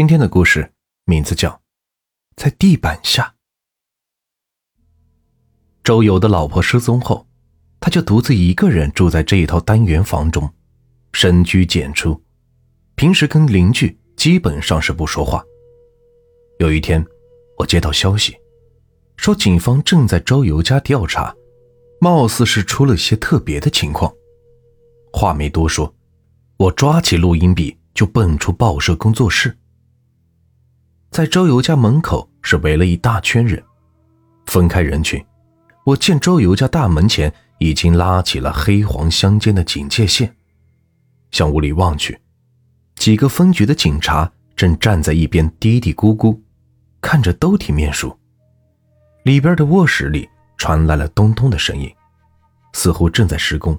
今天的故事名字叫《在地板下》。周游的老婆失踪后，他就独自一个人住在这一套单元房中，深居简出，平时跟邻居基本上是不说话。有一天，我接到消息，说警方正在周游家调查，貌似是出了些特别的情况。话没多说，我抓起录音笔就奔出报社工作室。在周游家门口是围了一大圈人，分开人群，我见周游家大门前已经拉起了黑黄相间的警戒线。向屋里望去，几个分局的警察正站在一边嘀嘀咕咕，看着都挺面熟。里边的卧室里传来了咚咚的声音，似乎正在施工。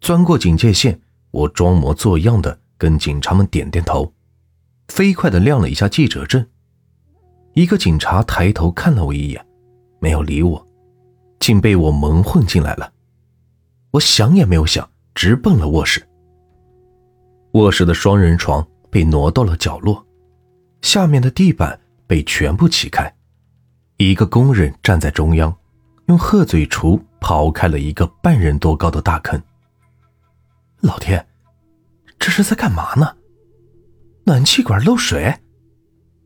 钻过警戒线，我装模作样的跟警察们点点头。飞快的亮了一下记者证，一个警察抬头看了我一眼，没有理我，竟被我蒙混进来了。我想也没有想，直奔了卧室。卧室的双人床被挪到了角落，下面的地板被全部起开，一个工人站在中央，用鹤嘴锄刨开了一个半人多高的大坑。老天，这是在干嘛呢？暖气管漏水，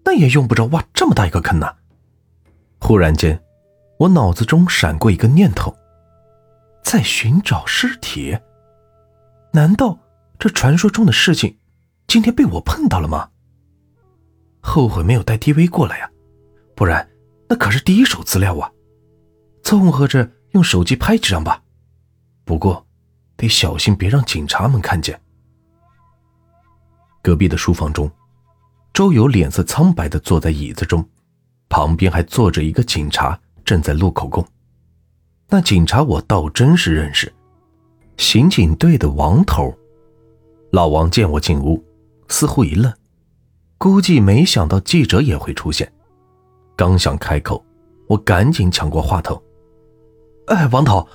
那也用不着挖这么大一个坑呢。忽然间，我脑子中闪过一个念头：在寻找尸体。难道这传说中的事情今天被我碰到了吗？后悔没有带 DV 过来呀，不然那可是第一手资料啊！凑合着用手机拍几张吧，不过得小心别让警察们看见。隔壁的书房中，周游脸色苍白的坐在椅子中，旁边还坐着一个警察，正在录口供。那警察我倒真是认识，刑警队的王头。老王见我进屋，似乎一愣，估计没想到记者也会出现。刚想开口，我赶紧抢过话头：“哎，王头，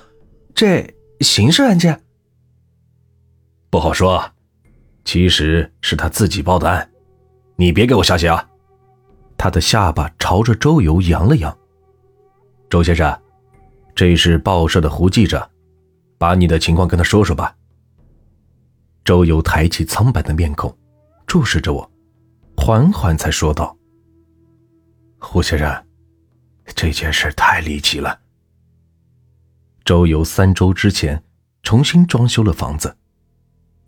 这刑事案件不好说。”其实是他自己报的案，你别给我瞎写啊！他的下巴朝着周游扬了扬。周先生，这是报社的胡记者，把你的情况跟他说说吧。周游抬起苍白的面孔，注视着我，缓缓才说道：“胡先生，这件事太离奇了。周游三周之前重新装修了房子。”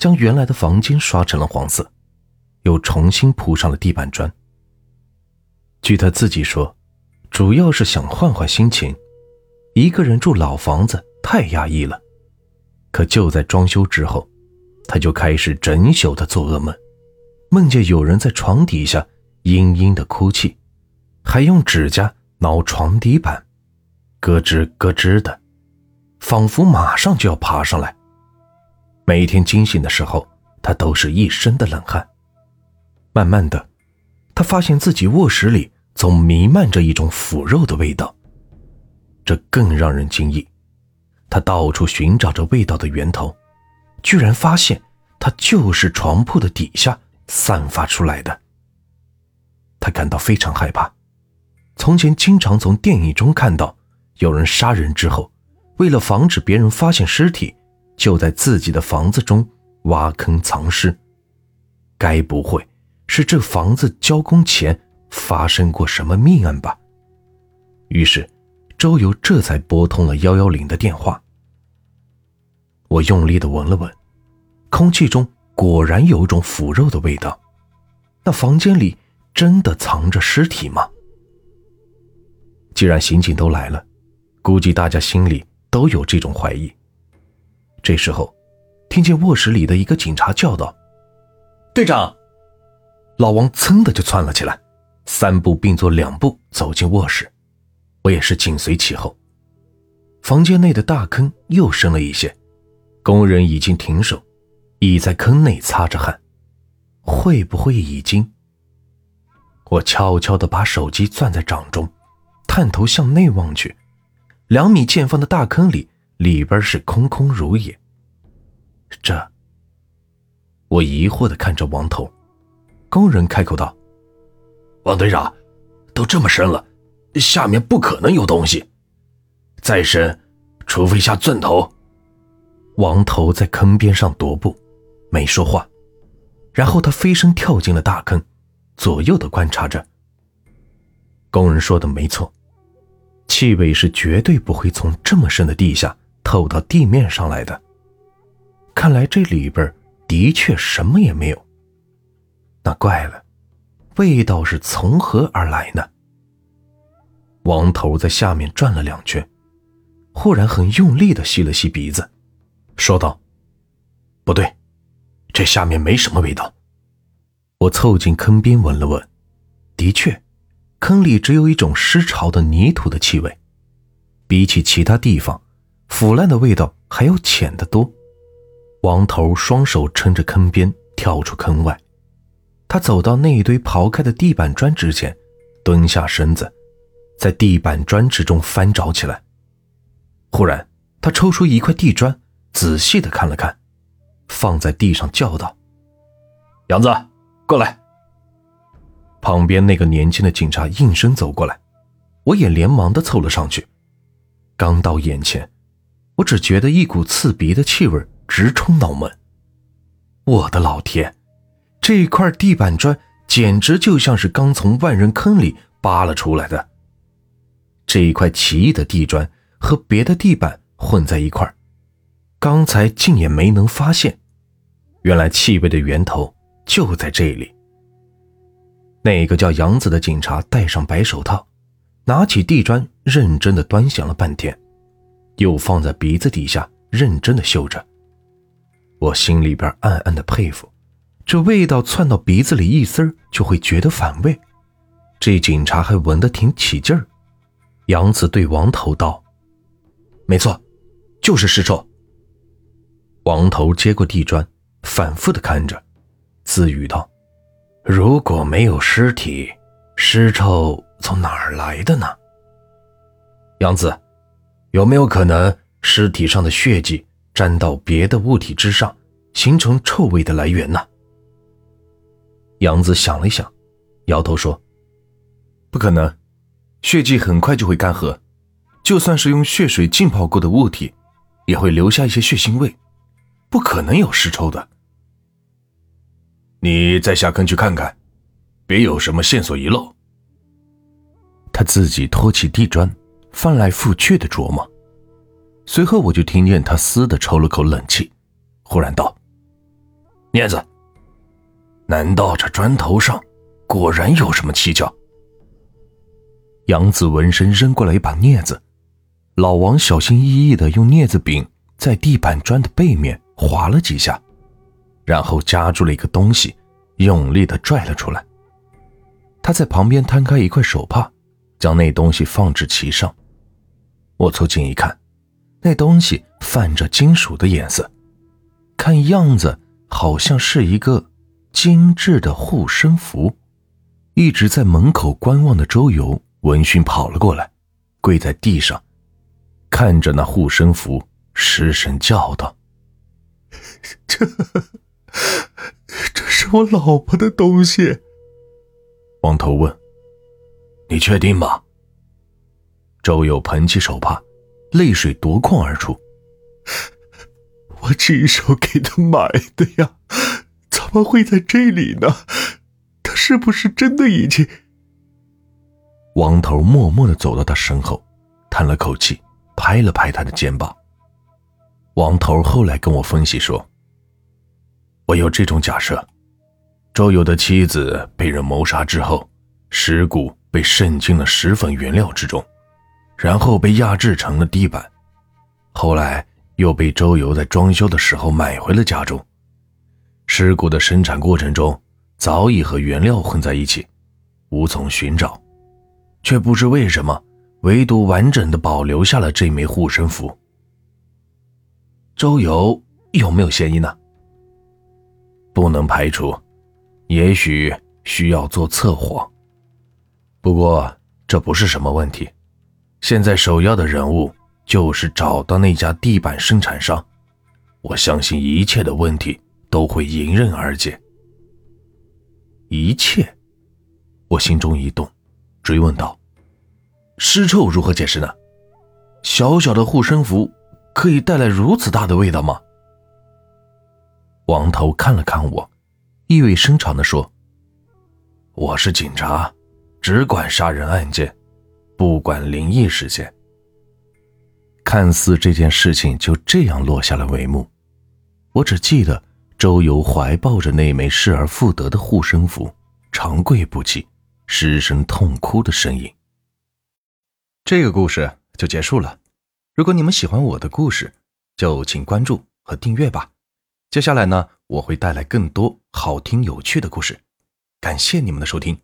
将原来的房间刷成了黄色，又重新铺上了地板砖。据他自己说，主要是想换换心情，一个人住老房子太压抑了。可就在装修之后，他就开始整宿的做噩梦，梦见有人在床底下嘤嘤的哭泣，还用指甲挠床底板，咯吱咯吱的，仿佛马上就要爬上来。每天惊醒的时候，他都是一身的冷汗。慢慢的，他发现自己卧室里总弥漫着一种腐肉的味道。这更让人惊异。他到处寻找着味道的源头，居然发现它就是床铺的底下散发出来的。他感到非常害怕。从前经常从电影中看到有人杀人之后，为了防止别人发现尸体。就在自己的房子中挖坑藏尸，该不会是这房子交工前发生过什么命案吧？于是，周游这才拨通了幺幺零的电话。我用力的闻了闻，空气中果然有一种腐肉的味道。那房间里真的藏着尸体吗？既然刑警都来了，估计大家心里都有这种怀疑。这时候，听见卧室里的一个警察叫道：“队长！”老王噌的就窜了起来，三步并作两步走进卧室，我也是紧随其后。房间内的大坑又深了一些，工人已经停手，倚在坑内擦着汗。会不会已经？我悄悄地把手机攥在掌中，探头向内望去，两米见方的大坑里。里边是空空如也。这，我疑惑的看着王头，工人开口道：“王队长，都这么深了，下面不可能有东西。再深，除非下钻头。”王头在坑边上踱步，没说话。然后他飞身跳进了大坑，左右的观察着。工人说的没错，气味是绝对不会从这么深的地下透到地面上来的。看来这里边的确什么也没有。那怪了，味道是从何而来呢？王头在下面转了两圈，忽然很用力的吸了吸鼻子。说道：“不对，这下面没什么味道。”我凑近坑边闻了闻，的确，坑里只有一种湿潮的泥土的气味，比起其他地方，腐烂的味道还要浅得多。王头双手撑着坑边，跳出坑外。他走到那一堆刨开的地板砖之前，蹲下身子，在地板砖之中翻找起来。忽然，他抽出一块地砖。仔细的看了看，放在地上，叫道：“杨子，过来。”旁边那个年轻的警察应声走过来，我也连忙的凑了上去。刚到眼前，我只觉得一股刺鼻的气味直冲脑门。我的老天，这块地板砖简直就像是刚从万人坑里扒了出来的。这一块奇异的地砖和别的地板混在一块。刚才竟也没能发现，原来气味的源头就在这里。那个叫杨子的警察戴上白手套，拿起地砖，认真的端详了半天，又放在鼻子底下，认真的嗅着。我心里边暗暗的佩服，这味道窜到鼻子里一丝就会觉得反胃，这警察还闻得挺起劲儿。杨子对王头道：“没错，就是尸臭。”王头接过地砖，反复的看着，自语道：“如果没有尸体，尸臭从哪儿来的呢？”杨子，有没有可能尸体上的血迹沾到别的物体之上，形成臭味的来源呢？杨子想了想，摇头说：“不可能，血迹很快就会干涸，就算是用血水浸泡过的物体，也会留下一些血腥味。”不可能有尸臭的。你再下坑去看看，别有什么线索遗漏。他自己托起地砖，翻来覆去的琢磨。随后我就听见他嘶的抽了口冷气，忽然道：“镊子，难道这砖头上果然有什么蹊跷？”杨子闻声扔过来一把镊子，老王小心翼翼的用镊子柄在地板砖的背面。划了几下，然后夹住了一个东西，用力的拽了出来。他在旁边摊开一块手帕，将那东西放置其上。我凑近一看，那东西泛着金属的颜色，看样子好像是一个精致的护身符。一直在门口观望的周游闻讯跑了过来，跪在地上，看着那护身符，失声叫道。这，这是我老婆的东西。王头问：“你确定吗？”周友捧起手帕，泪水夺眶而出。我亲手给他买的呀，怎么会在这里呢？他是不是真的已经……王头默默的走到他身后，叹了口气，拍了拍他的肩膀。王头后来跟我分析说：“我有这种假设，周友的妻子被人谋杀之后，尸骨被渗进了石粉原料之中，然后被压制成了地板，后来又被周游在装修的时候买回了家中。尸骨的生产过程中早已和原料混在一起，无从寻找，却不知为什么，唯独完整的保留下了这枚护身符。”周游有没有嫌疑呢？不能排除，也许需要做测谎。不过这不是什么问题，现在首要的任务就是找到那家地板生产商。我相信一切的问题都会迎刃而解。一切。我心中一动，追问道：“尸臭如何解释呢？小小的护身符可以带来如此大的味道吗？”王头看了看我，意味深长地说：“我是警察，只管杀人案件，不管灵异事件。”看似这件事情就这样落下了帷幕，我只记得周游怀抱着那枚失而复得的护身符，长跪不起。失声痛哭的声音。这个故事就结束了。如果你们喜欢我的故事，就请关注和订阅吧。接下来呢，我会带来更多好听有趣的故事。感谢你们的收听。